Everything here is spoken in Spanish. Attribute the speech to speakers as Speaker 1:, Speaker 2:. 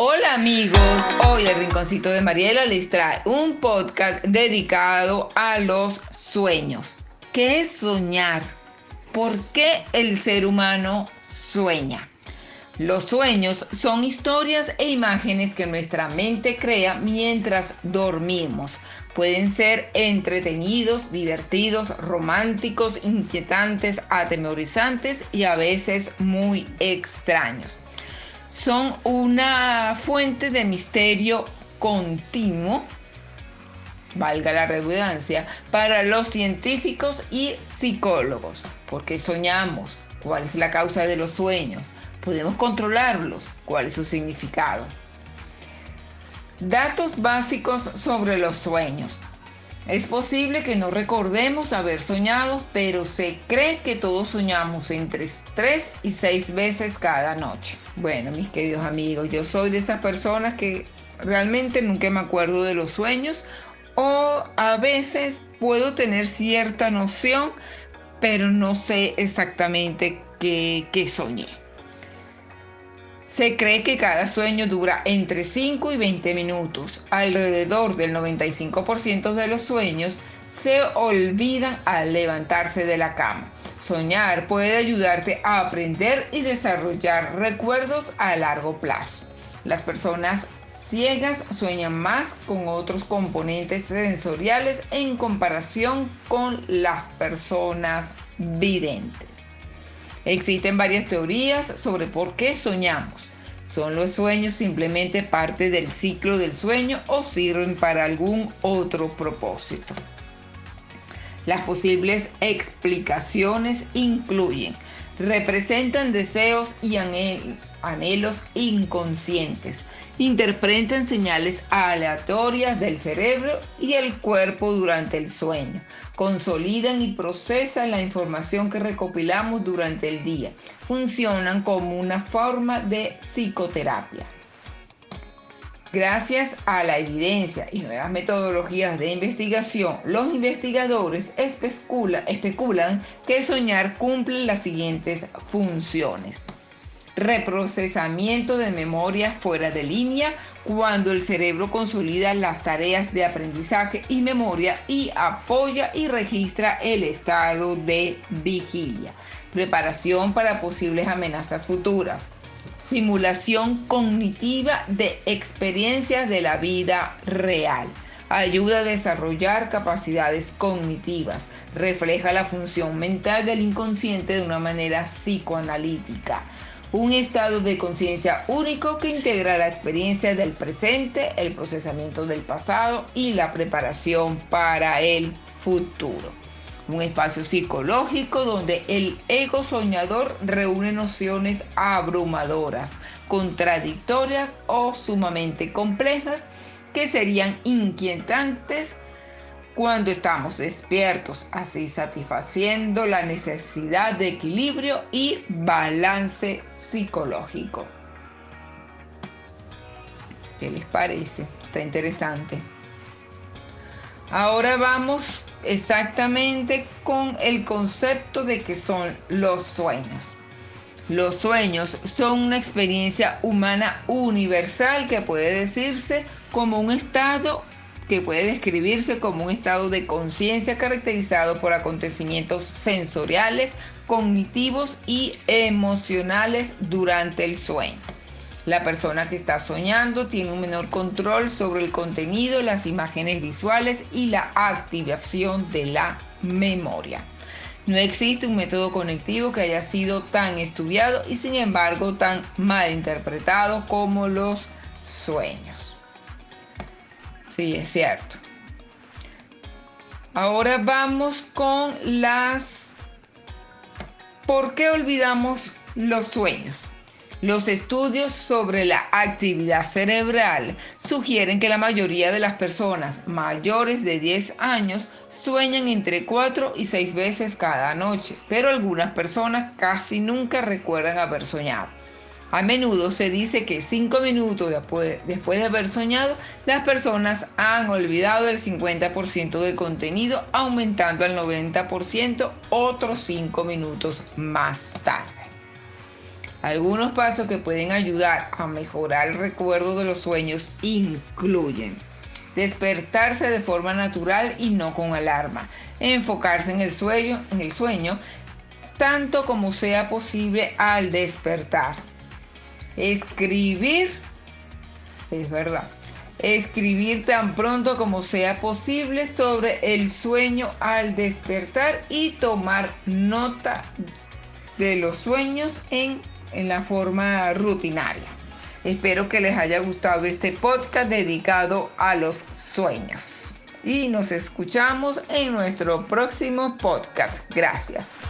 Speaker 1: Hola amigos, hoy el Rinconcito de Mariela les trae un podcast dedicado a los sueños. ¿Qué es soñar? ¿Por qué el ser humano sueña? Los sueños son historias e imágenes que nuestra mente crea mientras dormimos. Pueden ser entretenidos, divertidos, románticos, inquietantes, atemorizantes y a veces muy extraños son una fuente de misterio continuo, valga la redundancia, para los científicos y psicólogos, porque soñamos, cuál es la causa de los sueños, podemos controlarlos, cuál es su significado. Datos básicos sobre los sueños. Es posible que no recordemos haber soñado, pero se cree que todos soñamos entre 3 y 6 veces cada noche. Bueno, mis queridos amigos, yo soy de esas personas que realmente nunca me acuerdo de los sueños o a veces puedo tener cierta noción, pero no sé exactamente qué, qué soñé. Se cree que cada sueño dura entre 5 y 20 minutos. Alrededor del 95% de los sueños se olvidan al levantarse de la cama. Soñar puede ayudarte a aprender y desarrollar recuerdos a largo plazo. Las personas ciegas sueñan más con otros componentes sensoriales en comparación con las personas videntes. Existen varias teorías sobre por qué soñamos. ¿Son los sueños simplemente parte del ciclo del sueño o sirven para algún otro propósito? Las posibles explicaciones incluyen, representan deseos y anhelos inconscientes, interpretan señales aleatorias del cerebro y el cuerpo durante el sueño, consolidan y procesan la información que recopilamos durante el día, funcionan como una forma de psicoterapia. Gracias a la evidencia y nuevas metodologías de investigación, los investigadores especulan que soñar cumple las siguientes funciones reprocesamiento de memoria fuera de línea cuando el cerebro consolida las tareas de aprendizaje y memoria y apoya y registra el estado de vigilia. Preparación para posibles amenazas futuras. Simulación cognitiva de experiencias de la vida real. Ayuda a desarrollar capacidades cognitivas. Refleja la función mental del inconsciente de una manera psicoanalítica un estado de conciencia único que integra la experiencia del presente, el procesamiento del pasado y la preparación para el futuro. Un espacio psicológico donde el ego soñador reúne nociones abrumadoras, contradictorias o sumamente complejas que serían inquietantes cuando estamos despiertos, así satisfaciendo la necesidad de equilibrio y balance psicológico. ¿Qué les parece? Está interesante. Ahora vamos exactamente con el concepto de que son los sueños. Los sueños son una experiencia humana universal que puede decirse como un estado que puede describirse como un estado de conciencia caracterizado por acontecimientos sensoriales, cognitivos y emocionales durante el sueño. La persona que está soñando tiene un menor control sobre el contenido, las imágenes visuales y la activación de la memoria. No existe un método conectivo que haya sido tan estudiado y sin embargo tan mal interpretado como los sueños. Sí, es cierto. Ahora vamos con las ¿Por qué olvidamos los sueños? Los estudios sobre la actividad cerebral sugieren que la mayoría de las personas mayores de 10 años sueñan entre 4 y 6 veces cada noche, pero algunas personas casi nunca recuerdan haber soñado. A menudo se dice que cinco minutos después, de haber soñado, las personas han olvidado el 50% del contenido, aumentando al 90% otros cinco minutos más tarde. Algunos pasos que pueden ayudar a mejorar el recuerdo de los sueños incluyen despertarse de forma natural y no con alarma, enfocarse en el sueño, tanto como sea posible al despertar. Escribir, es verdad, escribir tan pronto como sea posible sobre el sueño al despertar y tomar nota de los sueños en en la forma rutinaria. Espero que les haya gustado este podcast dedicado a los sueños. Y nos escuchamos en nuestro próximo podcast. Gracias.